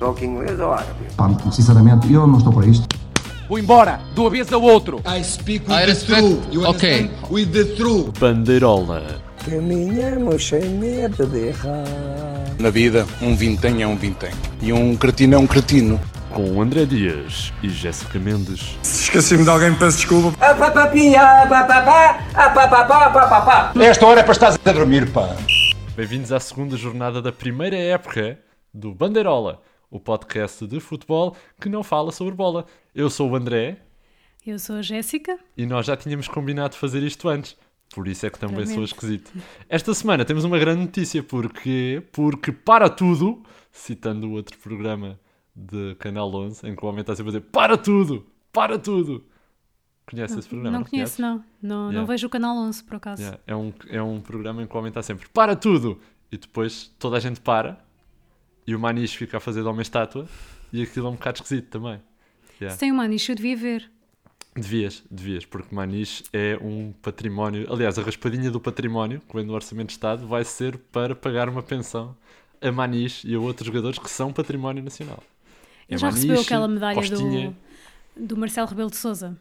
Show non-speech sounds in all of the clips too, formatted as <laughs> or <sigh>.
Ou que inglês ou árabe. Pá, sinceramente, eu não estou para isto. Vou embora, do avesso ao outro. I speak with I the truth. You Okay. understand? With the truth. Bandeirola. Caminhamos sem medo de errar. Na vida, um vintém é um vintém. E um cretino é um cretino. Com André Dias e Jéssica Mendes. Esqueci-me de alguém, peço desculpa. Esta hora é para estar a dormir, pá. Bem-vindos à segunda jornada da primeira época do Bandeirola, o podcast de futebol que não fala sobre bola. Eu sou o André Eu sou a Jéssica. e nós já tínhamos combinado fazer isto antes. Por isso é que também sou Lamento. esquisito. Esta semana temos uma grande notícia, porque, porque para tudo, citando o outro programa de Canal 11, em que o homem está sempre a dizer para tudo, para tudo. Conhece esse programa? não conheço, não. Não, Yeah. não vejo o canal 11, por acaso. Yeah, É, um, é um programa em que o homem está sempre para tudo e depois toda a gente para e o Maniche fica a fazer de homem estátua e aquilo é um bocado esquisito também. Yeah. Se tem uma nicho, eu devia ver. Devias, devias, porque Maniche é um património. Aliás, a raspadinha do património que vem do Orçamento de Estado vai ser para pagar uma pensão a Maniche e a outros jogadores que são património nacional. É Ele já recebeu Maniche, aquela medalha Costinha, do, do Marcelo Rebelo de Souza.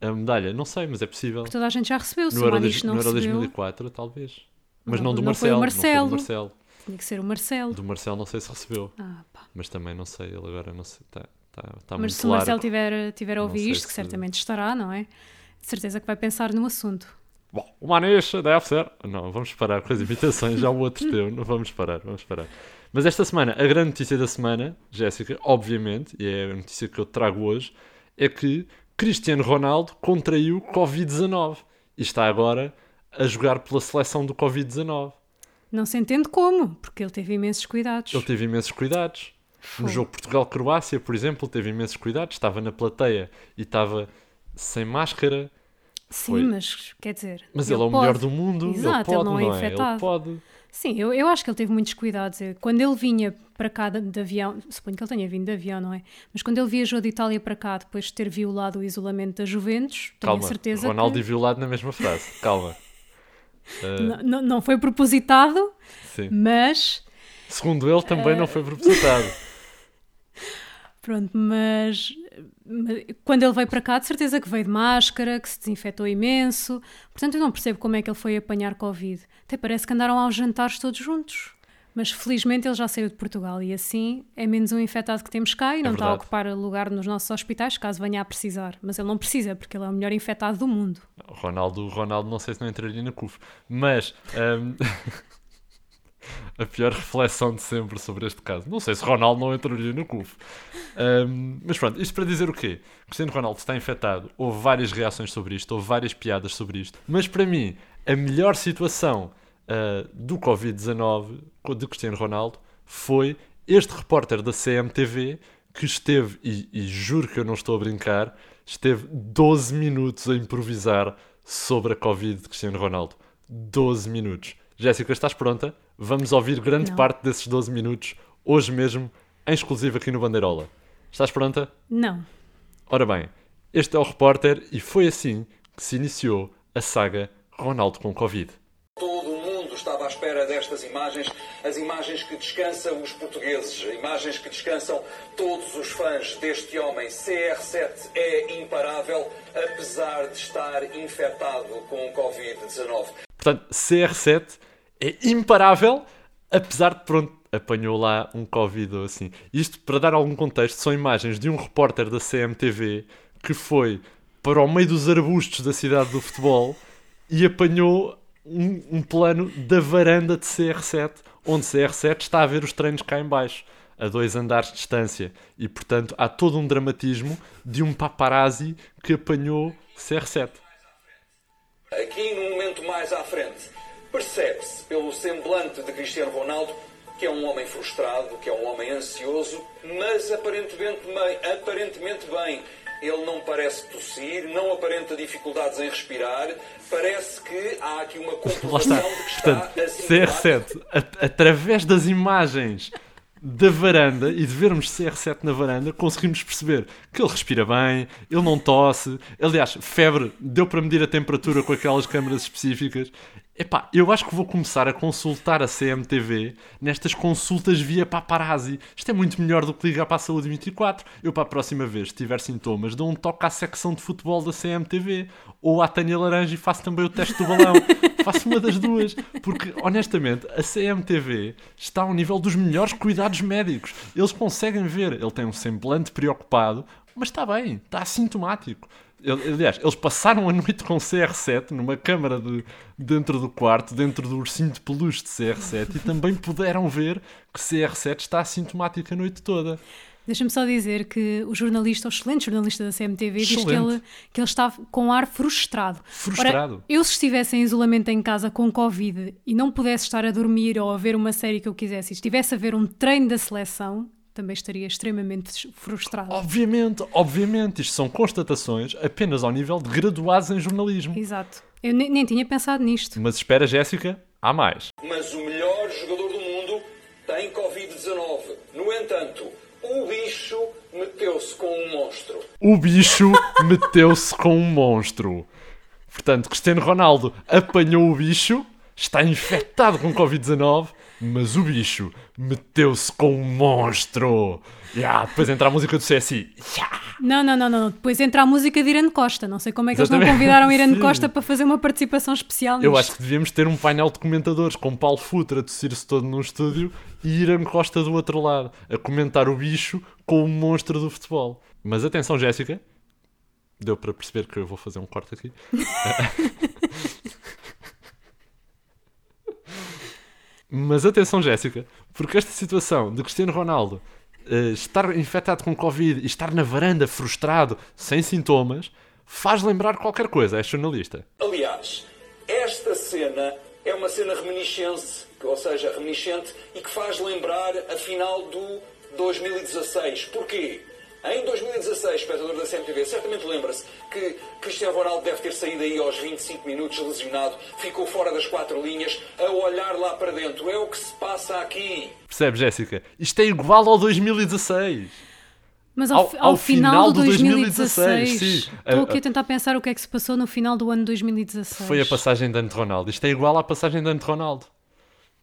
A medalha, não sei, mas é possível. Toda a gente já recebeu. Se No o Maniche não no Euro recebeu, 2004, talvez. Mas Não, não, do não o Marcelo. Não foi do Marcelo. Tinha que ser o Marcelo. Do Marcelo não sei se recebeu. Ah, pá. Mas também não sei, ele agora não sei. Está tá, tá Mas se o Marcelo largo. tiver, tiver a ouvir isto, que se- certamente estará, não é? De certeza que vai pensar no assunto. Bom, o Maniche deve ser. Não, vamos parar com as imitações, já o outro teu. Não vamos parar, vamos parar. Mas esta semana, a grande notícia da semana, Jéssica, obviamente, e é a notícia que eu trago hoje, é que Cristiano Ronaldo contraiu Covid-19 e está agora a jogar pela seleção do Covid-19. Não se entende como, porque ele teve imensos cuidados. Ele teve imensos cuidados. No Foi. jogo Portugal-Croácia, por exemplo, teve imensos cuidados. Estava na plateia e estava sem máscara. Sim, foi. mas quer dizer. Mas ele, é o melhor pode. do mundo. Exato, ele ele pode, não é infectado. Ele pode. Sim, eu, eu acho que ele teve muitos cuidados. Eu- Quando ele vinha para cá de, de avião, suponho que ele tenha vindo de avião, não é? Mas quando ele viajou de Itália para cá, depois de ter violado o isolamento da Juventus, tenho Calma, a certeza Ronaldo que e violado na mesma frase. Calma. <laughs> Uh, n- n- não foi propositado, sim. mas Segundo ele, também Eh, não foi propositado. <laughs> pronto, mas, mas quando ele veio para cá, de certeza que veio de máscara, que se desinfetou imenso. Portanto, eu não percebo como é que ele foi apanhar Covid. Até parece que andaram aos jantares todos juntos. Mas felizmente ele já saiu de Portugal e assim é menos um infectado que temos cá e não está a ocupar lugar nos nossos hospitais caso venha a precisar. Mas ele não precisa porque ele é o melhor infectado do mundo. Ronaldo, Ronaldo não sei se não entraria na CUF. Mas um, <laughs> a pior reflexão de sempre sobre este caso. Não sei se Ronaldo não entraria na CUF. Um, mas pronto, isto para dizer o quê? Cristiano Ronaldo está infectado. Houve várias reações sobre isto, houve várias piadas sobre isto. Mas para mim, a melhor situação uh, do Covid-19 de Cristiano Ronaldo foi este repórter da CMTV que esteve, e, e juro que eu não estou a brincar, esteve 12 minutos a improvisar sobre a Covid de Cristiano Ronaldo. 12 minutos. Jéssica, estás pronta? Vamos ouvir grande Não. parte desses 12 minutos hoje mesmo, em exclusivo aqui no Bandeirola. Estás pronta? Não. Ora bem, este é o repórter e foi assim que se iniciou a saga Ronaldo com Covid. Todo o mundo estava à espera destas imagens, as imagens que descansam os portugueses, imagens que descansam todos os fãs deste homem. CR7 é imparável, apesar de estar infectado com o Covid-19. Portanto, CR7 é imparável, apesar de, pronto, apanhou lá um Covid ou assim. Isto, para dar algum contexto, são imagens de um repórter da CMTV que foi para o meio dos arbustos da cidade do futebol e apanhou um, um plano da varanda de CR7, onde CR7 está a ver os treinos cá em baixo, a dois andares de distância. E, portanto, há todo um dramatismo de um paparazzi que apanhou CR7. Aqui, num momento mais à frente, percebe-se pelo semblante de Cristiano Ronaldo que é um homem frustrado, que é um homem ansioso, mas aparentemente bem, aparentemente bem. Ele não parece tossir, não aparenta dificuldades em respirar, parece que há aqui uma comprovação está. de que está Portanto, a simular CR7, a- através das imagens da varanda e de vermos CR7 na varanda, conseguimos perceber que ele respira bem, ele não tosse. Aliás, febre, deu para medir a temperatura com aquelas câmaras específicas. Epá, eu acho que vou começar a consultar a CMTV nestas consultas via paparazzi. Isto é muito melhor do que ligar para a Saúde 24. Eu, para a próxima vez, se tiver sintomas, dou um toque à secção de futebol da CMTV. Ou à Tânia Laranja e faço também o teste do balão. <laughs> faço uma das duas. Porque, honestamente, a CMTV está ao nível dos melhores cuidados médicos. Eles conseguem ver. Ele tem um semblante preocupado, mas está bem, está assintomático. Aliás, eles passaram a noite com CR7 numa câmara de, dentro do quarto, dentro do ursinho de peluche de CR7 e também puderam ver que CR7 está assintomático a noite toda. Deixa-me só dizer que o jornalista, o excelente jornalista da CMTV, diz que Excelente. ele, que ele está com ar frustrado. Frustrado? Ora, eu, se estivesse em isolamento em casa com Covid e não pudesse estar a dormir ou a ver uma série que eu quisesse e estivesse a ver um treino da seleção, também estaria extremamente frustrado. Obviamente, obviamente, isto são constatações apenas ao nível de graduados em jornalismo. Exato. Eu ne- nem tinha pensado nisto. Mas espera, Jéssica, há mais. Mas o melhor jogador do mundo tem Covid-19. No entanto, o bicho meteu-se com um monstro. O bicho <laughs> meteu-se com um monstro. Portanto, Cristiano Ronaldo apanhou o bicho, está infectado com Covid-19, mas o bicho meteu-se com um monstro. Yeah, depois entra a música do CSI. Yeah. Não, não, não, não. Depois entra a música de Irene Costa. Não sei como é que eles não Exatamente. convidaram Irene <laughs> Sim. Costa para fazer uma participação especial Eu nisto. acho que devíamos ter um painel de comentadores com Paulo Futre a tossir-se todo num estúdio e Irã Costa do outro lado, a comentar o bicho com o monstro do futebol. Mas atenção, Jéssica. Deu para perceber que eu vou fazer um corte aqui. <laughs> <laughs> Mas atenção, Jéssica, porque esta situação de Cristiano Ronaldo eh, estar infectado com Covid e estar na varanda frustrado, sem sintomas, faz lembrar qualquer coisa. É jornalista. Aliás, esta cena é uma cena reminiscente, ou seja, reminiscente e que faz lembrar a final do 2016. Porquê? Em 2016, espectador da CMTV certamente lembra-se que Cristiano Ronaldo deve ter saído aí aos 25 minutos lesionado, ficou fora das quatro linhas, a olhar lá para dentro. É o que se passa aqui. Percebe, Jéssica? Isto é igual ao 2016. Mas ao, Ao- ao ao final, final do do 2016, 2016, sim. estou aqui a tentar pensar o que é que se passou no final do ano 2016. Foi a passagem de ano de Ronaldo. Isto é igual à passagem de ano de Ronaldo.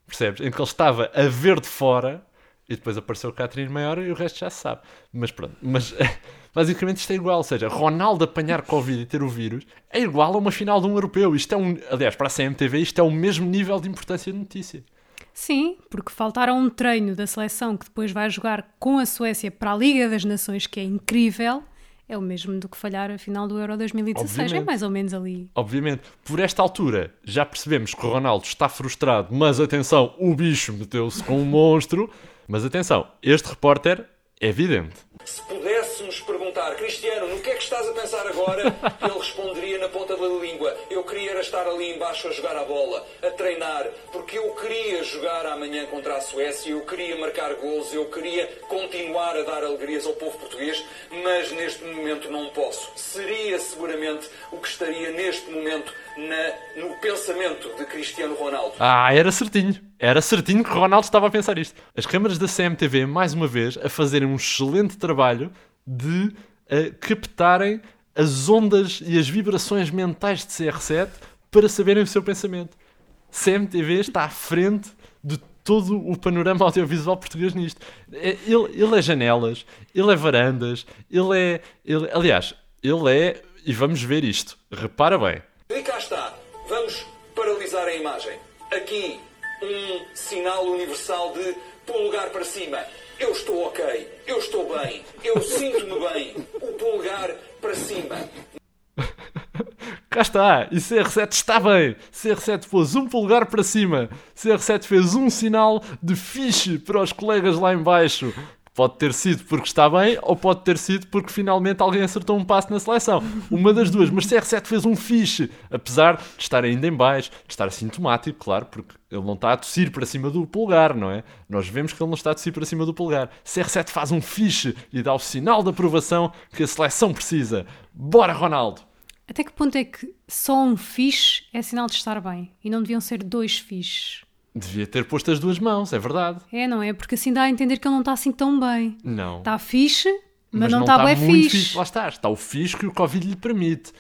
Percebes? Em que ele estava a ver de fora e depois apareceu Catherine Maior e o resto já se sabe. Mas pronto. Mas <laughs> basicamente isto é igual. Ou seja, Ronaldo apanhar Covid e ter o vírus é igual a uma final de um europeu. Isto é um. Aliás, para a CMTV, isto é o mesmo nível de importância de notícia. Sim, porque faltaram um treino da seleção que depois vai jogar com a Suécia para a Liga das Nações, que é incrível. É o mesmo do que falhar a final do Euro 2016. É Obviamente. mais ou menos ali. Obviamente, por esta altura já percebemos que o Ronaldo está frustrado, mas atenção, o bicho meteu-se com um monstro. Mas atenção, este repórter é evidente. Se pudéssemos perguntar, Cristiano, no que é que estás a pensar agora? <laughs> Ele estar ali embaixo a jogar a bola, a treinar, porque eu queria jogar amanhã contra a Suécia, eu queria marcar gols, eu queria continuar a dar alegrias ao povo português, mas neste momento não posso. Seria seguramente o que estaria neste momento na- no pensamento de Cristiano Ronaldo. Ah, era certinho. Era certinho que Ronaldo estava a pensar isto. As câmaras da CMTV, mais uma vez, a fazerem um excelente trabalho de eh, captarem as ondas e as vibrações mentais de CR7 para saberem o seu pensamento. CMTV está à frente de todo o panorama audiovisual português nisto. É- Ele, ele é janelas, ele é varandas, ele é. ele- aliás, ele é. E vamos ver isto. Repara bem. E cá está. Vamos paralisar a imagem. Aqui, um sinal universal de polegar para cima. Eu estou ok. Eu estou bem. Eu sinto-me bem. O polegar para cima. <laughs> <laughs> Cá está, e CR7 está bem. CR7 pôs um polegar para cima. CR7 fez um sinal de fixe para os colegas lá em baixo. Pode ter sido porque está bem, ou pode ter sido porque finalmente alguém acertou um passo na seleção. Uma das duas, mas CR7 fez um fixe, apesar de estar ainda em baixo, de estar assintomático, claro, porque ele não está a tossir para cima do polegar, não é? Nós vemos que ele não está a tossir para cima do polegar. CR7 faz um fixe e dá o sinal de aprovação que a seleção precisa. Bora, Ronaldo! Até que ponto é que só um fixe é sinal de estar bem? E não deviam ser dois fixes? Devia ter posto as duas mãos, é verdade. É, não é? Porque assim dá a entender que ele não está assim tão bem. Não. Está fixe, mas, não está bem muito fixe. Lá está, está o fixe que o Covid lhe permite.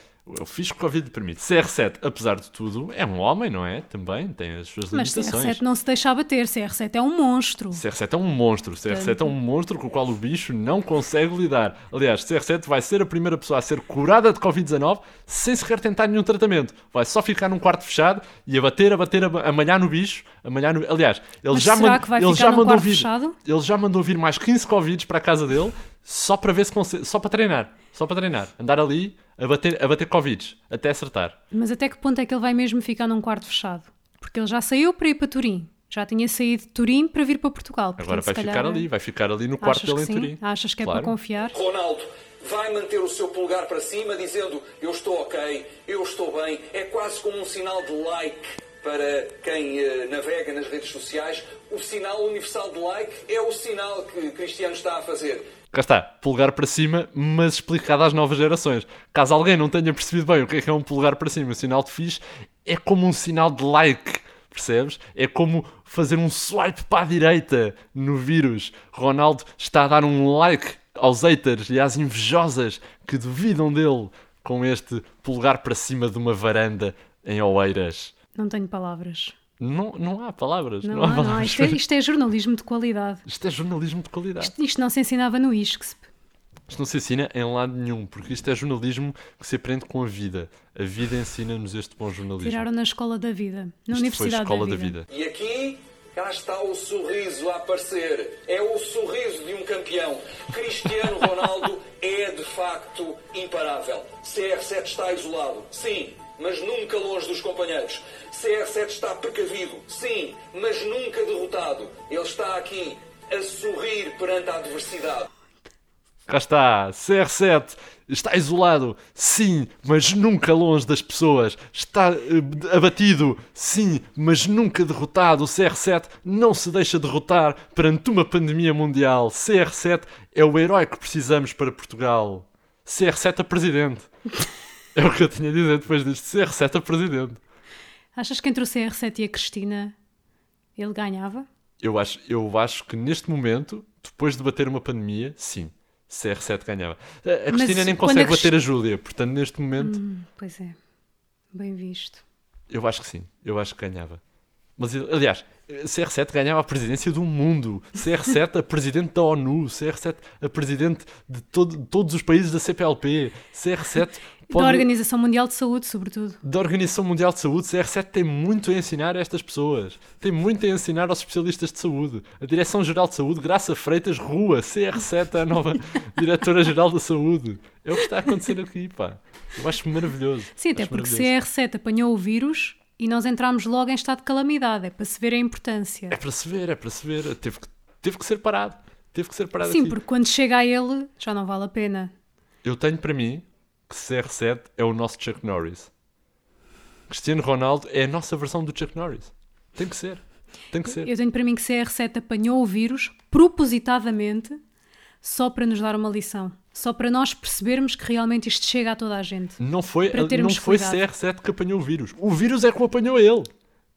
O fixe que o Covid permite. CR7, apesar de tudo, é um homem, não é? Também tem as suas Mas limitações. CR7 não se deixa abater, CR7 é um monstro. CR7 é um monstro. CR7 é um monstro com o qual o bicho não consegue lidar. Aliás, CR7 vai ser a primeira pessoa a ser curada de Covid-19 sem sequer tentar nenhum tratamento. Vai só ficar num quarto fechado e a bater, a bater, a malhar no bicho. A malhar no... Aliás, ele Mas já, mand- ele já mandou vir. fechado? Ele já mandou vir mais 15 Covids para a casa dele só para ver se consegue. Só para treinar. Só para treinar. Andar ali a bater, a bater Covids até acertar. Mas até que ponto é que ele vai mesmo ficar num quarto fechado? Porque ele já saiu para ir para Turim. Já tinha saído de Turim para vir para Portugal. Agora Portanto, vai se ficar calhar- ali, vai ficar ali no quarto Achas dele em sim? Turim. Achas que é Claro. para confiar? Ronaldo vai manter o seu polegar para cima, dizendo eu estou ok, eu estou bem. É quase como um sinal de like para quem eh, navega nas redes sociais. O sinal universal de like é o sinal que Cristiano está a fazer. Cá está, polegar para cima, mas explicado às novas gerações. Caso alguém não tenha percebido bem o que é que é um polegar para cima, o sinal de fixe é como um sinal de like, percebes? É como fazer um swipe para a direita no vírus. Ronaldo está a dar um like aos haters e às invejosas que duvidam dele com este polegar para cima de uma varanda em Oeiras. Não tenho palavras. Não, não há palavras. Não, Não, há há, não palavras. Isto, é, isto é jornalismo de qualidade. Isto é jornalismo de qualidade. Isto, isto não se ensinava no ISCSP. Isto não se ensina em lado nenhum, porque isto é jornalismo que se aprende com a vida. A vida ensina-nos este bom jornalismo. Tiraram na escola da vida. Na Isto foi Universidade escola da da vida. vida. E aqui, cá está o sorriso a aparecer. É o sorriso de um campeão. Cristiano <laughs> Ronaldo é de facto imparável. CR7 está isolado, sim, mas nunca longe dos companheiros. CR7 está precavido, sim, mas nunca derrotado. Ele está aqui a sorrir perante a adversidade. Cá está, CR7 está isolado, sim, mas nunca longe das pessoas. Está eh, abatido, sim, mas nunca derrotado. O CR7 não se deixa derrotar perante uma pandemia mundial. CR7 é o herói que precisamos para Portugal. CR7 a presidente. <laughs> É o que eu tinha a dizer depois disto. CR7 a presidente. Achas que entre o CR7 e a Cristina ele ganhava? Eu acho, eu acho que neste momento, depois de bater uma pandemia, sim, CR7 ganhava. A, Cristina nem consegue a Cris- bater a Júlia, portanto, neste momento, Hum, pois é. Bem visto. eu acho que sim, eu acho que ganhava. Mas, aliás, CR7 ganhava a presidência do mundo, CR7 a presidente da ONU, CR7 a presidente de, todo- de todos os países da CPLP, CR7 pode... Da Organização Mundial de Saúde, sobretudo. da Organização Mundial de Saúde, CR7 tem muito a ensinar a estas pessoas. Tem muito a ensinar aos especialistas de saúde. A Direção-Geral de Saúde, Graça Freitas Rua, CR7, é a nova <laughs> Diretora-Geral da Saúde. É o que está a acontecer aqui, pá. Eu acho maravilhoso. Sim, até Acho porque maravilhoso. CR7 apanhou o vírus e nós entramos logo em estado de calamidade. É para se ver a importância. É para se ver, é para se ver. Teve que, teve que ser parado. Teve que ser parado Sim, aqui. porque quando chega a ele já não vale a pena. Eu tenho para mim que CR7 é o nosso Chuck Norris. Cristiano Ronaldo é a nossa versão do Chuck Norris. Tem que ser. Tem que ser. Eu tenho para mim que CR7 apanhou o vírus propositadamente só para nos dar uma lição. Só para nós percebermos que realmente isto chega a toda a gente. Não foi, Para não termos foi cuidado. CR7 que apanhou o vírus. O vírus é que o apanhou ele.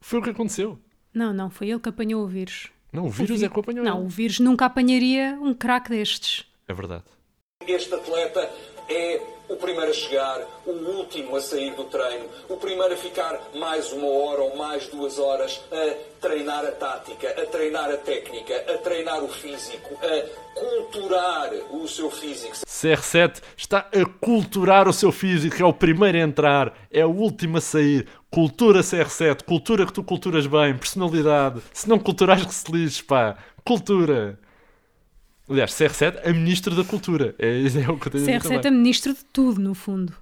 Foi o que aconteceu. Não, não, foi ele que apanhou o vírus. Não, o vírus vi- é que o apanhou Não, ele. o vírus nunca apanharia um craque destes. É verdade. Este atleta é o primeiro a chegar, o último a sair do treino, o primeiro a ficar mais uma hora ou mais duas horas a treinar a tática, a treinar a técnica, a treinar o físico, a culturar o seu físico. CR7 está a culturar o seu físico. É o primeiro a entrar. É o último a sair. Cultura CR7. Cultura que tu culturas bem. Personalidade. Se não culturas que se lixe, pá. Cultura. Aliás, CR7 é Ministro da Cultura. É, é o que eu tenho a dizer CR7 é ministro de tudo, no fundo.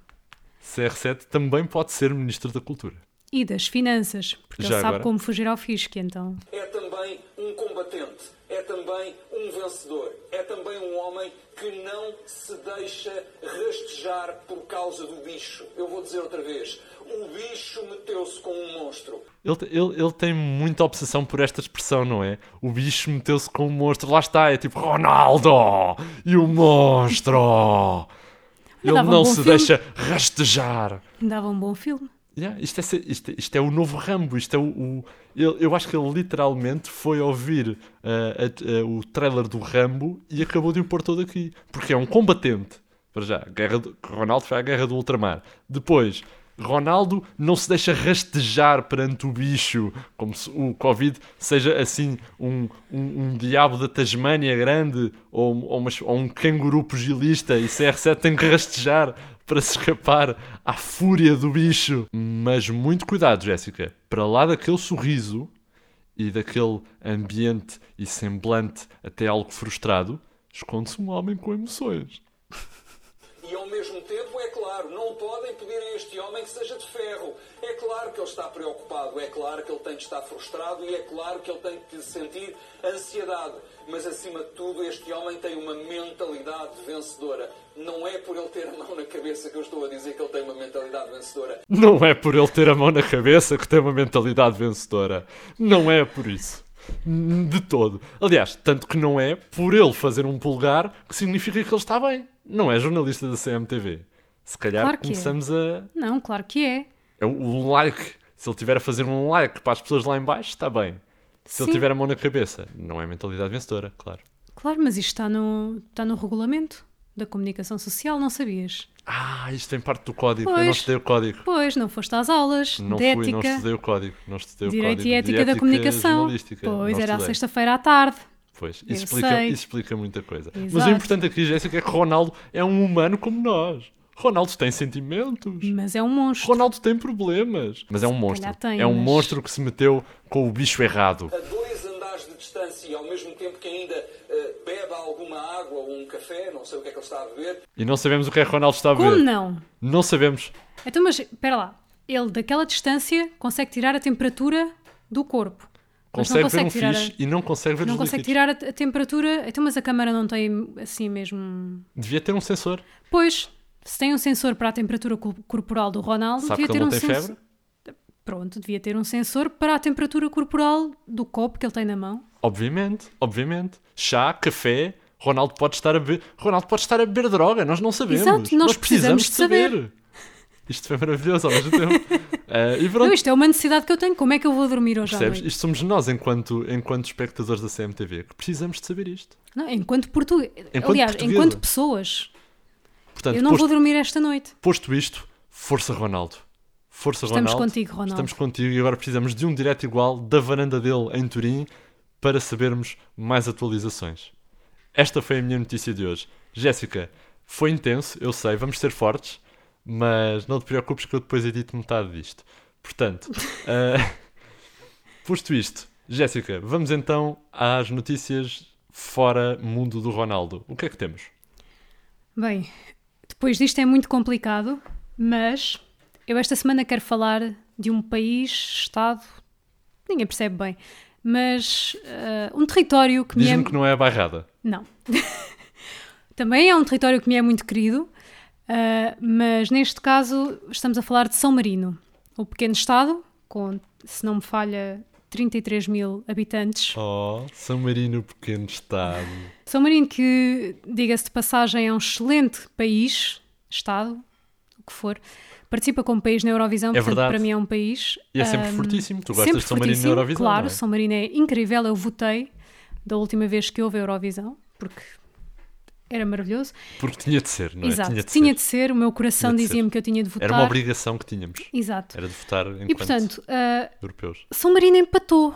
CR7 também pode ser Ministro da Cultura. E das finanças, porque Já ele sabe agora? como fugir ao fisco, então. É também um combatente, é também um vencedor, é também um homem que não se deixa rastejar por causa do bicho. Eu vou dizer outra vez: o bicho meteu-se com um monstro. Ele, ele, ele tem muita obsessão por esta expressão, não é? O bicho meteu-se com o monstro. Lá está, é tipo Ronaldo e o monstro. Ele um não se filme. deixa rastejar. Dava um bom filme. Yeah, isto, é, isto, isto é o novo Rambo. Isto é o, o- ele- eu acho que ele literalmente foi ouvir ah, a- a- o trailer do Rambo e acabou de o pôr todo aqui. Porque é um combatente Para já, guerra do... Ronaldo foi à guerra do ultramar. Depois, Ronaldo não se deixa rastejar perante o bicho, como se o Covid seja assim um, um, um diabo da Tasmânia grande ou, ou, uma- ou um canguru pugilista e CR7 tem que rastejar para se escapar à fúria do bicho. Mas muito cuidado, Jéssica. Para lá daquele sorriso e daquele ambiente e semblante até algo frustrado, esconde-se um homem com emoções. E ao mesmo tempo, é claro, não podem pedir a este homem que seja de ferro. É claro que ele está preocupado, é claro que ele tem de estar frustrado e é claro que ele tem de sentir ansiedade. Mas acima de tudo, este homem tem uma mentalidade vencedora. Não é por ele ter a mão na cabeça que eu estou a dizer que ele tem uma mentalidade vencedora. Não é por ele ter a mão na cabeça que tem uma mentalidade vencedora. Não é por isso. De todo. Aliás, tanto que não é por ele fazer um pulgar que significa que ele está bem. Não é jornalista da CMTV. Se calhar Claro que é. começamos a. Não, claro que é. É o- o like. Se ele tiver a fazer um like para as pessoas lá em baixo, está bem. Se ele Sim. tiver a mão na cabeça, não é mentalidade vencedora, claro. Claro, mas isto está no, está no regulamento da comunicação social, não sabias? Ah, isto tem parte do código. Eu não Pois. estudei o código. Pois, não foste às aulas Não de fui, não ética, estudei o código. Não estudei o direito código e de ética da comunicação. Pois, Não era à sexta-feira à tarde. Pois, isso explica, isso explica muita coisa. Mas o Exato. importante aqui, Jéssica, é que Ronaldo é um humano como nós. Ronaldo tem sentimentos. Mas é um monstro. Ronaldo tem problemas. Mas é um monstro. tem, é um mas- monstro que se meteu com o bicho errado. A dois andares de distância e ao mesmo tempo que ainda eh, bebe alguma água ou um café, não sei o que é que ele está a beber, E não sabemos o que é que Ronaldo está a Como ver. não? Não sabemos. Então, mas espera lá. Ele, daquela distância, consegue tirar a temperatura do corpo. Consegue, não ver um consegue tirar fixe a- e não consegue ver Não os consegue líquidos. tirar a, a temperatura. Então, mas a câmara não tem assim mesmo. Devia ter um sensor. Pois, se tem um sensor para a temperatura co- corporal do Ronaldo, Sabe devia ter um sensor. febre? Pronto, devia ter um sensor para a temperatura corporal do copo que ele tem na mão. Obviamente, obviamente. Chá, café, Ronaldo pode estar a beber. Ronaldo pode estar a beber droga, nós não sabemos. Exato, nós precisamos de saber. <laughs> Isto foi maravilhoso ao mesmo tempo. <laughs> Pronto, Não, isto é uma necessidade que eu tenho. Como é que eu vou dormir hoje à percebes? noite? Isto somos nós, enquanto, enquanto espectadores da CMTV, que precisamos de saber isto. Não, enquanto português. Aliás, portuguesa. enquanto pessoas. Portanto, eu não posto, vou dormir esta noite. posto isto, força Ronaldo. Força Estamos Ronaldo. contigo, Ronaldo. Estamos contigo e agora precisamos de um direto igual da varanda dele em Turim para sabermos mais atualizações. Esta foi a minha notícia de hoje. Jéssica, foi intenso, eu sei, vamos ser fortes, mas não te preocupes que eu depois edito metade disto. Portanto, ah, <laughs> posto isto, Jéssica, vamos então às notícias fora mundo do Ronaldo. O que é que temos? Bem, depois disto é muito complicado, mas eu esta semana quero falar de um país, estado, ninguém percebe bem, mas ah, um território que me é... Diz-me que não é a bairrada. Não. <laughs> Também é um território que me é muito querido, ah, mas neste caso estamos a falar de São Marino, o pequeno estado, com, se não me falha, 33 mil habitantes. Oh, São Marino, pequeno estado. São Marino, que, diga-se de passagem, é um excelente país, Estado, o que for. Participa como país na Eurovisão, É portanto, verdade. para mim é um país. E é sempre ahm, fortíssimo. Tu gostas de São Marino na Eurovisão, Claro, não é? São Marino é incrível. Eu votei da última vez que houve a Eurovisão, porque era maravilhoso. Porque tinha de ser, não é? Exato, Tinha de tinha ser. de ser. O meu coração dizia-me que eu tinha de votar. Era uma obrigação que tínhamos. Exato. Era de votar enquanto E portanto, ah, europeus. São Marino empatou.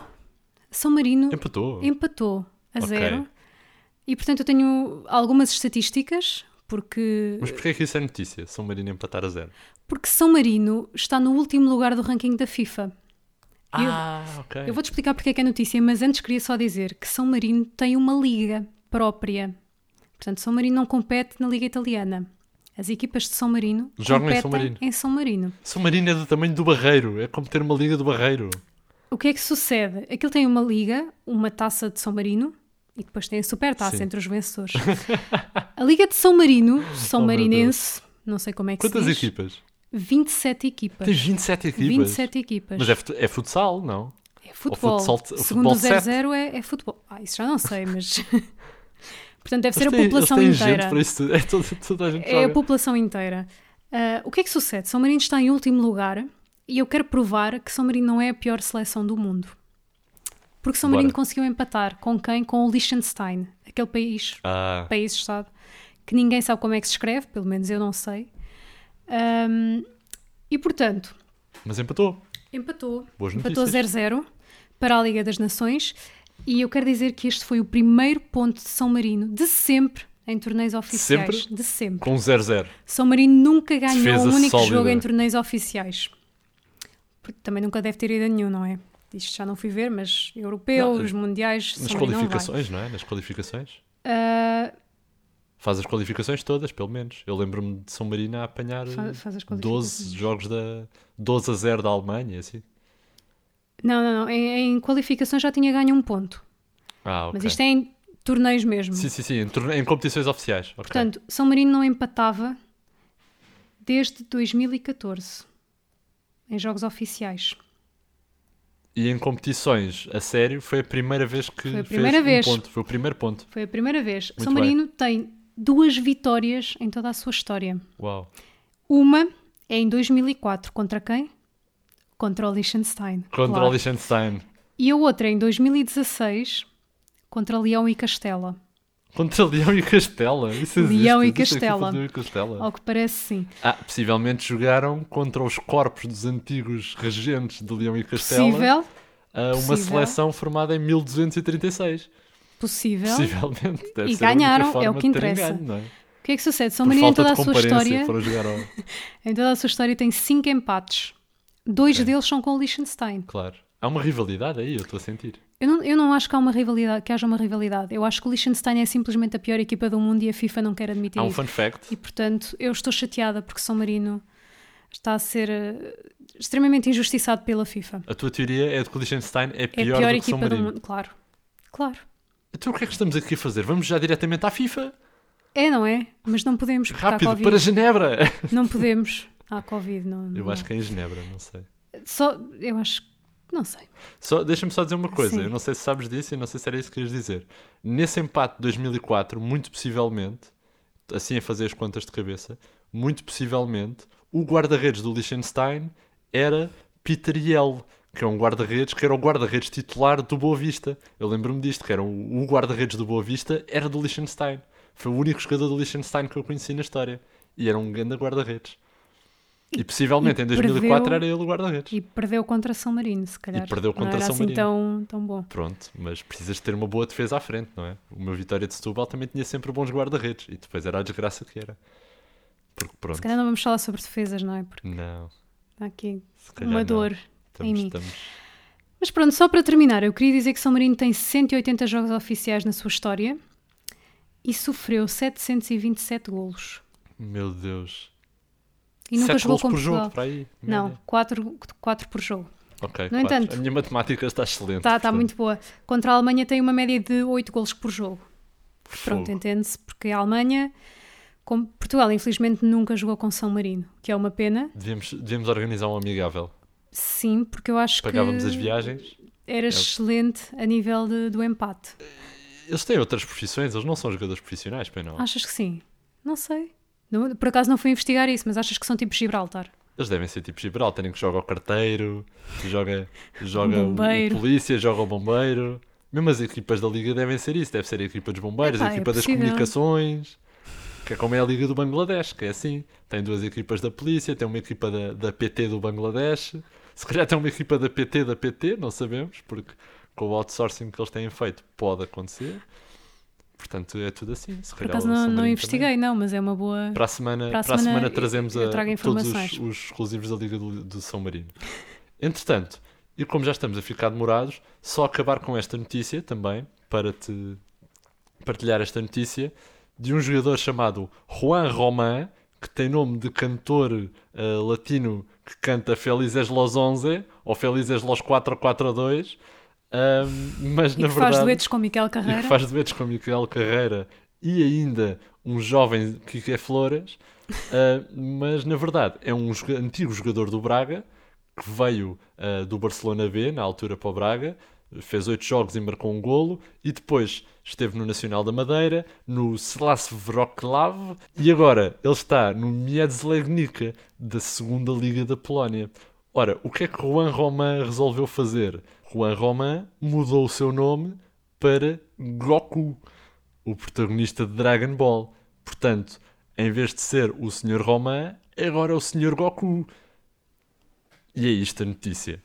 São Marino Empatou. empatou a Ok. zero. E portanto eu tenho algumas estatísticas, porque, Mas porquê é que isso é notícia? São Marino empatar a zero. porque São Marino está no último lugar do ranking da FIFA. Eu- Ah, ok. Eu vou-te explicar porque é que é notícia, mas antes queria só dizer que São Marino tem uma liga própria. Portanto, São Marino não compete na Liga Italiana. As equipas de São Marino Jogam em São Marino. em São Marino. São Marino é do tamanho do Barreiro. É como ter uma liga do Barreiro. O que é que sucede? Aquilo tem uma liga, uma taça de São Marino e depois tem a super taça Sim. entre os vencedores. a Liga de São Marino, São <laughs> Oh, Marinense, não sei como é que Quantas se diz. equipas? 27 equipas. Tens 27 equipas. 27 equipas. Mas é, é futsal, não? É futebol. futsal- o Segundo o futebol 00 é, é futebol. Ah, isso já não sei, mas. <laughs> Portanto, deve ser Eles a têm- população inteira. <laughs> É toda, toda a É a população inteira. Ah, o que é que sucede? São Marino está em último lugar e eu quero provar que São Marino não é a pior seleção do mundo. Porque São Bora. Marino conseguiu empatar com quem? Com o Liechtenstein, aquele país, Ah, país-estado, que ninguém sabe como é que se escreve, pelo menos eu não sei. Ahm, e portanto, Mas empatou. empatou. Boas empatou notícias. 0-0 para a Liga das Nações. E eu quero dizer que este foi o primeiro ponto de São Marino de sempre em torneios oficiais. Sempre? De sempre. Com 0-0. São Marino nunca ganhou Defesa um único sólida. jogo em torneios oficiais. Porque também nunca deve ter ido a nenhum, não é? Isto já não fui ver, mas europeus, Não, mundiais, Nas São Marino não qualificações, não é? Nas qualificações. Ah, Faz as qualificações todas, pelo menos. Eu lembro-me de São Marino a apanhar Fa- faz as 12 qualificações. jogos da 12 a 0 da Alemanha, assim. Não, não, não. Em, em qualificações já tinha ganho um ponto. Ah, ok. Mas isto é em torneios mesmo. Sim, sim, sim. Em, torne- em competições oficiais. ok. Portanto, São Marino não empatava desde 2014 em jogos oficiais. E em competições a sério, foi a primeira vez que Foi a primeira fez vez. um ponto. Foi o primeiro ponto. Foi a primeira vez. Muito São bem. Marino tem duas vitórias em toda a sua história. Uau. Uma é em 2004 contra quem? Contra o Liechtenstein. Contra claro. o Liechtenstein. E a outra é em 2016 contra Leão e Castela. Contra Leão e Castela. Isso existe. Leão e Castela. Leão e Castela. Ao que parece, sim. Ah, possivelmente jogaram contra os corpos dos antigos regentes de Leão e Castela. Possível, ah, uma possível. seleção formada em 1236. possível. Possivelmente. Deve E ganharam, é o que interessa. não é? O que é que sucede? São Marino em toda a sua história, foram jogar ao... <laughs> em toda a sua história tem cinco empates. Dois deles são com o Liechtenstein. Claro. Há uma rivalidade aí, eu estou a sentir. Eu não, eu não acho que, há uma rivalidade, que haja uma rivalidade. Eu acho que o Liechtenstein é simplesmente a pior equipa do mundo e a FIFA não quer admitir Há um isso. fun fact. E portanto, eu estou chateada porque São Marino está a ser eh, extremamente injustiçado pela FIFA. A tua teoria é de que o Liechtenstein é É pior, a pior do que São equipa do Marino. mundo. Claro. Claro. Então o que é que estamos aqui a fazer? Vamos já diretamente à FIFA? É, não é? Mas não podemos Rápido, para Genebra! Não podemos. Há Covid. Não, Eu não. acho que é em Genebra, não sei. Só, eu acho que. Não sei. Só, Deixa-me só dizer uma coisa, Sim. eu não sei se sabes disso e não sei se era isso que querias dizer. Nesse empate de 2004, muito possivelmente, assim a fazer as contas de cabeça, muito possivelmente, o guarda-redes do Liechtenstein era Peter Yell, que é um guarda-redes, que era o guarda-redes titular do Boa Vista. Eu lembro-me disto, que era o, o guarda-redes do Boa Vista, era do Liechtenstein. Foi o único jogador do Liechtenstein que eu conheci na história. E era um grande guarda-redes. E, possivelmente e em 2004 perdeu- era ele o guarda-redes. E perdeu contra São Marino, se calhar. E perdeu contra não era São assim Marino. tão, tão bom. Pronto, mas precisas ter uma boa defesa à frente, não é? O meu Vitória de Setúbal também tinha sempre bons guarda-redes e depois era a desgraça que era. Porque pronto, Se calhar não vamos falar sobre defesas, não é? Porque não, há aqui uma dor em Estamos, mim. estamos... Mas pronto, só para terminar, eu queria dizer que São Marino tem 180 jogos oficiais na sua história e sofreu 727 golos. Meu Deus. E nunca jogou com por Portugal. jogo, para aí. Não, média. 4, 4 por jogo. Ok, No quatro. entanto- A minha matemática está excelente. Está tá portanto, muito boa. Contra a Alemanha tem uma média de 8 golos por jogo. Pronto, entende-se, porque a Alemanha, como Portugal, infelizmente nunca jogou com São Marino, que é uma pena. Devíamos, devíamos organizar um amigável. Sim, porque eu acho Pagávamos que as viagens. era excelente a nível de- do empate. Eles têm outras profissões, eles não são jogadores profissionais, bem não. Achas que sim? Não sei. Não- por acaso não fui investigar isso, mas achas que são tipo Gibraltar? Eles devem ser tipo Gibraltar, terem que joga o carteiro, joga, joga o, o polícia, joga o bombeiro. Mesmo as equipas da liga devem ser isso, deve ser a equipa dos bombeiros, Epá, a é equipa das possível. comunicações, que é como é a liga do Bangladesh, que é assim. Tem duas equipas da polícia, tem uma equipa da, da PT do Bangladesh, se calhar tem uma equipa da PT da PT, não sabemos, porque com o outsourcing que eles têm feito pode acontecer. Portanto, é tudo assim. Se Por calhar acaso não, não investiguei, também. não, mas é uma boa. Para a semana, Para a semana, semana trazemos eu a, trago todos os, os exclusivos da Liga do, do São Marino. Entretanto, e como já estamos a ficar demorados, só acabar com esta notícia também, para te partilhar esta notícia, de um jogador chamado Juan Román, que tem nome de cantor eh, latino que canta Felizes los 11 ou Felizes los 442, mas E na que verdade faz duetos com Miquel Carreira. que faz duetos com Miquel Carreira e ainda um jovem Kike Flores, ah, mas na verdade é um antigo jogador do Braga que veio ah, do Barcelona B na altura para o Braga, fez oito jogos e marcou um golo e depois esteve no Nacional da Madeira, no Slas Wroclaw e agora ele está no Miedz Legnica da segunda Liga da Polónia. Ora, o que é que Juan Román resolveu fazer? Juan Román mudou o seu nome para Goku, o protagonista de Dragon Ball. Portanto, em vez de ser o Sr. Roman, agora é o Sr. Goku. E é isto a notícia.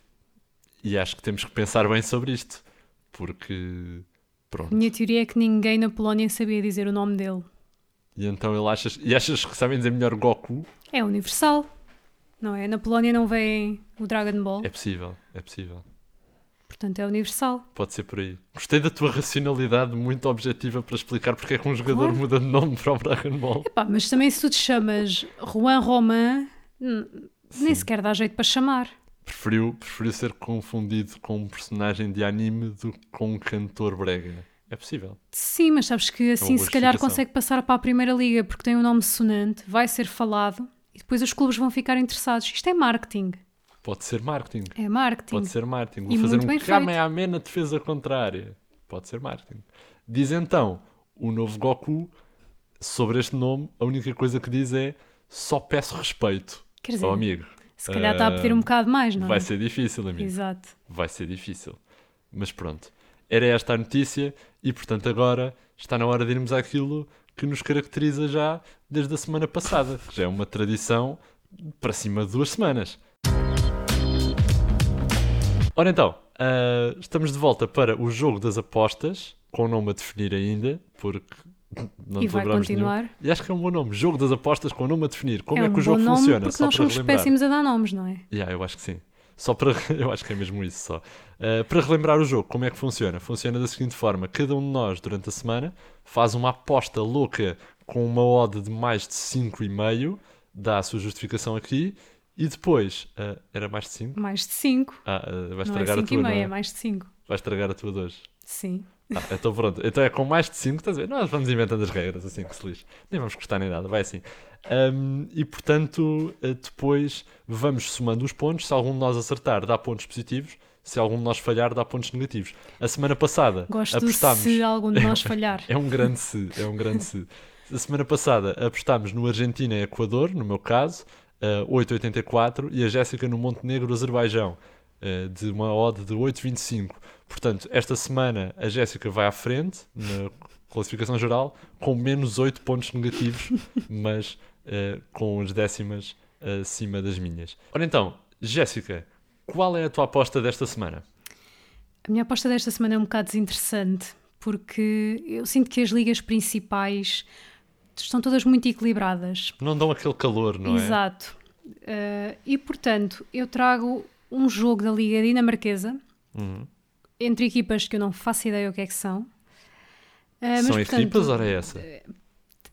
E acho que temos que pensar bem sobre isto. Porque. Pronto. Minha teoria é que ninguém na Polónia sabia dizer o nome dele. E então ele achas. E achas que sabem dizer melhor Goku? É universal, não é? Na Polónia não vem o Dragon Ball, É possível, é possível. Portanto é universal. Pode ser por aí. Gostei da tua racionalidade muito objetiva para explicar porque é que um jogador Claro. muda de nome para o Dragon Ball. Epá, mas também se tu te chamas Juan Roman, nem sequer dá jeito para chamar. Preferiu, preferiu ser confundido com um personagem de anime do que com um cantor brega. É possível. Sim, mas sabes que assim boa se calhar consegue passar para a primeira liga porque tem um nome sonante, vai ser falado e depois os clubes vão ficar interessados. Isto é marketing. Pode ser marketing. É marketing. Pode ser marketing. Vou E fazer um Kamehameha na defesa contrária. Pode ser marketing. Diz então o novo Goku sobre este nome. A única coisa que diz é só peço respeito Quer dizer, ao amigo. Se calhar está a pedir um bocado mais, não é? Vai ser difícil, amigo. Exato. Vai ser difícil. Mas pronto. Era esta a notícia e, portanto, agora está na hora de irmos àquilo que nos caracteriza já desde a semana passada. que Já é uma tradição para cima de duas semanas. Ora então, ah, estamos de volta para o jogo das apostas, com o nome a definir ainda, porque não E vai celebramos nenhum. continuar. E acho que é um bom nome, jogo das apostas com o nome a definir. Como é, é um que o jogo nome funciona? porque Só nós para somos relembrar. péssimos a dar nomes, não é? Yeah, eu acho que sim. Só para. <laughs> Eu acho que é mesmo isso só. Uh, para relembrar o jogo, como é que funciona? Funciona da seguinte forma: cada um de nós, durante a semana, faz uma aposta louca com uma odd de mais de 5,5, dá a sua justificação aqui, e depois. uh, era mais de 5? Mais de 5. Ah, uh, vais Não é a 5 tua. e não meia, é? é mais de 5. Vais estragar a tua de hoje. Sim. Ah, então pronto. Então é com mais de 5, estás a ver? Nós vamos inventando as regras assim que se lixe. Nem vamos custar nem nada, vai assim. Um, e portanto, eh, depois vamos somando os pontos. Se algum de nós acertar, dá pontos positivos. Se algum de nós falhar, dá pontos negativos. A semana passada Gosto apostámos. se algum de nós <laughs> falhar. É um grande se, é um grande se. A semana passada apostámos no Argentina e Equador, no meu caso, eh, 8,84, e a Jéssica no Montenegro, Azerbaijão, eh, de uma odd de 8,25. Portanto, esta semana a Jéssica vai à frente na classificação geral com menos 8 pontos negativos, <laughs> mas eh, com as décimas acima das minhas. Ora então, Jéssica, qual é a tua aposta desta semana? A minha aposta desta semana é um bocado desinteressante, porque eu sinto que as ligas principais estão todas muito equilibradas. Não dão aquele calor, não é? Exato. Uh, e portanto, eu trago um jogo da Liga Dinamarquesa Uhum. entre equipas que eu não faço ideia o que é que são. Uh, mas, São portanto, equipas, ora é essa?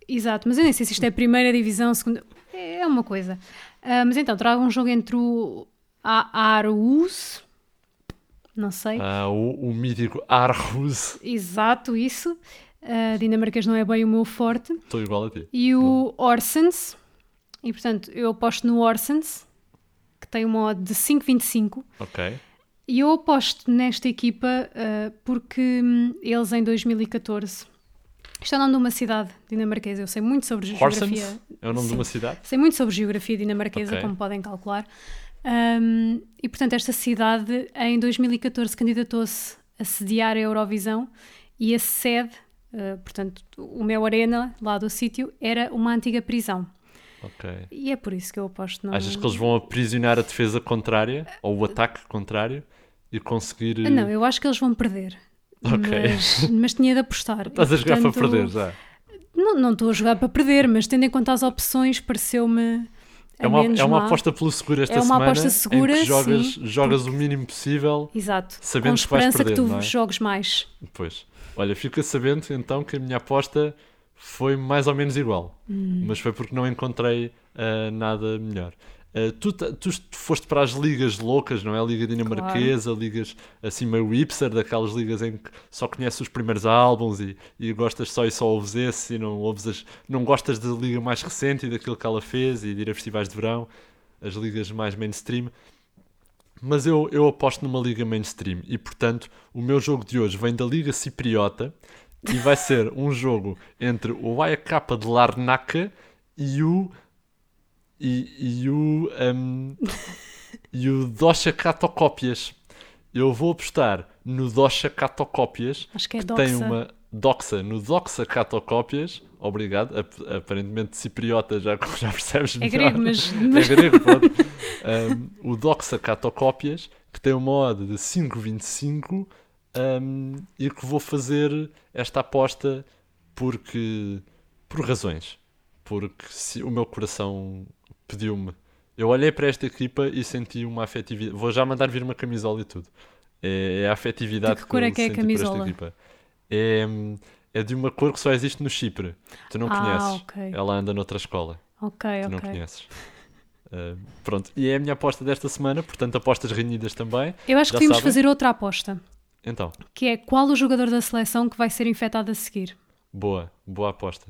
Exato, mas eu nem sei se isto é primeira divisão, segunda. É uma coisa. Mas então, trago um jogo entre o A- Aarhus, não sei. Ah, o, o mítico Aarhus. Exato, isso. Uh, dinamarquês não é bem o meu forte. Estou igual a ti. E o Orsens. E portanto, eu aposto no Orsens, que tem uma odd de 5,25. Ok. E eu aposto nesta equipa uh, porque hum, eles em 2014. Isto é o nome de uma cidade dinamarquesa. Eu sei muito sobre geografia. Horsens é o nome de Sim. uma cidade? Sei muito sobre geografia dinamarquesa, Ok. como podem calcular. Um, e portanto, esta cidade em 2014 candidatou-se a sediar a Eurovisão e a sede, uh, portanto, o meu arena lá do sítio, era uma antiga prisão. Ok. E é por isso que eu aposto no. Achas que eles vão aprisionar a defesa contrária ou o ataque contrário e conseguir. Ah, Não, eu acho que eles vão perder. Ok. Mas, mas tinha de apostar. <laughs> Estás a jogar para portanto, perder já. Não, não estou a jogar para perder, mas tendo em conta as opções, pareceu-me. É uma, é uma aposta pelo seguro esta É uma semana. aposta segura, que jogas, sim, jogas o mínimo possível. Exato. sabendo com que esperança perder, que tu não é? jogues mais. Pois. Olha, fica sabendo então que a minha aposta foi mais ou menos igual. Hum. Mas foi porque não encontrei ah, nada melhor. Ah, tu, tu foste para as ligas loucas, não é? A Liga Dinamarquesa, ligas assim meio hipster, daquelas ligas em que só conheces os primeiros álbuns e, e gostas só e só ouves esse e não, ouves as, não gostas da liga mais recente e daquilo que ela fez e de ir a festivais de verão, as ligas mais mainstream. Mas eu, eu aposto numa liga mainstream e, portanto, o meu jogo de hoje vem da Liga Cipriota e vai ser <laughs> um jogo entre o AEK de Larnaca e o. e, e o. um, e o Dosha Catocópias. Eu vou apostar no Dosha Catocópias Acho que é que tem Doxa. uma. Doxa, no Doxa Catocópias, obrigado, ap- aparentemente cipriota, já, <laughs> já percebes É melhor. grego, mas- <laughs> É grego, pronto. Um, o Doxa Catocópias, que tem uma odd de 5,25 um, e que vou fazer esta aposta porque por razões. Porque se, o meu coração pediu-me. Eu olhei para esta equipa e senti uma afetividade. Vou já mandar vir uma camisola e tudo. É, é a afetividade De que cor eu é que é a senti por esta camisola? É, é de uma cor que só existe no Chipre. Tu não Ah, conheces. ok. Ela anda noutra escola. Ok, Tu não ok. conheces. Uh, pronto, e é a minha aposta desta semana, portanto, apostas renhidas também. Eu acho que Já devíamos sabem. fazer outra aposta, Então, que é qual o jogador da seleção que vai ser infectado a seguir. boa, boa aposta.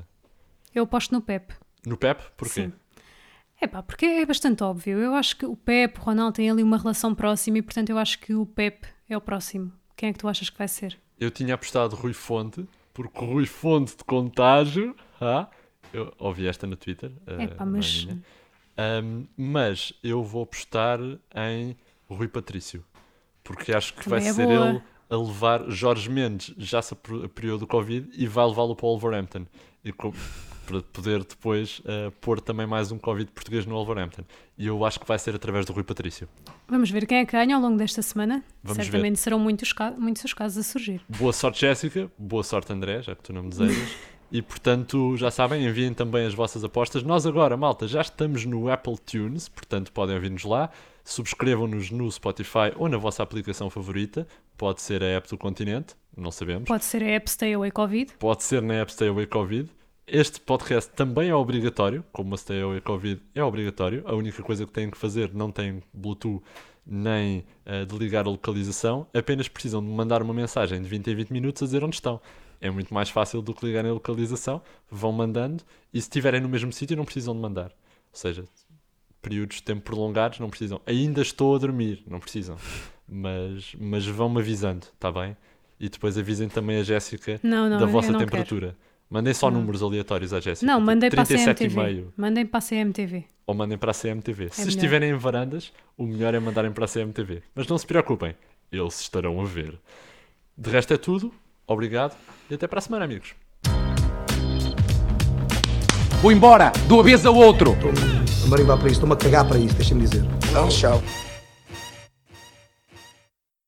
Eu aposto no Pep. No Pep, porquê? Sim. É pá, porque é bastante óbvio. Eu acho que o Pep, o Ronaldo têm ali uma relação próxima e, portanto, eu acho que o Pep é o próximo. Quem é que tu achas que vai ser? Eu tinha apostado Rui Fonte, porque Rui Fonte de contágio. Ah, eu ouvi esta no Twitter. uh, Epá, não é mas- minha. Um, mas eu vou apostar em Rui Patrício, porque acho que Também vai é ser boa. ele a levar Jorge Mendes, já se apriou do Covid, e vai levá-lo para o Wolverhampton. E para poder depois uh, pôr também mais um Covid português no Wolverhampton. E eu acho que vai ser através do Rui Patrício. Vamos ver quem é que ganha ao longo desta semana. Vamos Certamente serão muitos, muitos os casos a surgir. Boa sorte, Jéssica. Boa sorte, André, já que tu não me desejas. <laughs> E portanto, já sabem, enviem também as vossas apostas. Nós agora, malta, já estamos no Apple Tunes, portanto podem ouvir-nos lá. Subscrevam-nos no Spotify ou na vossa aplicação favorita. Pode ser a app do continente, não sabemos. Pode ser a app Stay Away Covid. Pode ser na app Stay Away Covid. Este podcast também é obrigatório, como a Stay Away Covid é obrigatório. A única coisa que têm que fazer não tem Bluetooth nem eh, de ligar a localização, apenas precisam de mandar uma mensagem de 20 em 20 minutos a dizer onde estão. É muito mais fácil do que ligarem a localização, vão mandando e se estiverem no mesmo sítio não precisam de mandar. Ou seja, períodos de tempo prolongados não precisam. Ainda estou a dormir, não precisam. Mas, mas vão-me avisando, está bem? E depois avisem também a Jéssica Não, não, da vossa temperatura. Mandem só números aleatórios à Jéssica. Não, tipo mandem para a 37,5 CMTV. Mandem para a CMTV. ou mandem para a CMTV. Se melhor. estiverem em varandas, o melhor é mandarem para a CMTV. Mas não se preocupem, eles estarão a ver. De resto é tudo. Obrigado e até para a semana, amigos. Vou embora, de uma vez ao outro. A marimbar para isto, estou-me a cagar para isso, deixem-me dizer. Não, tchau.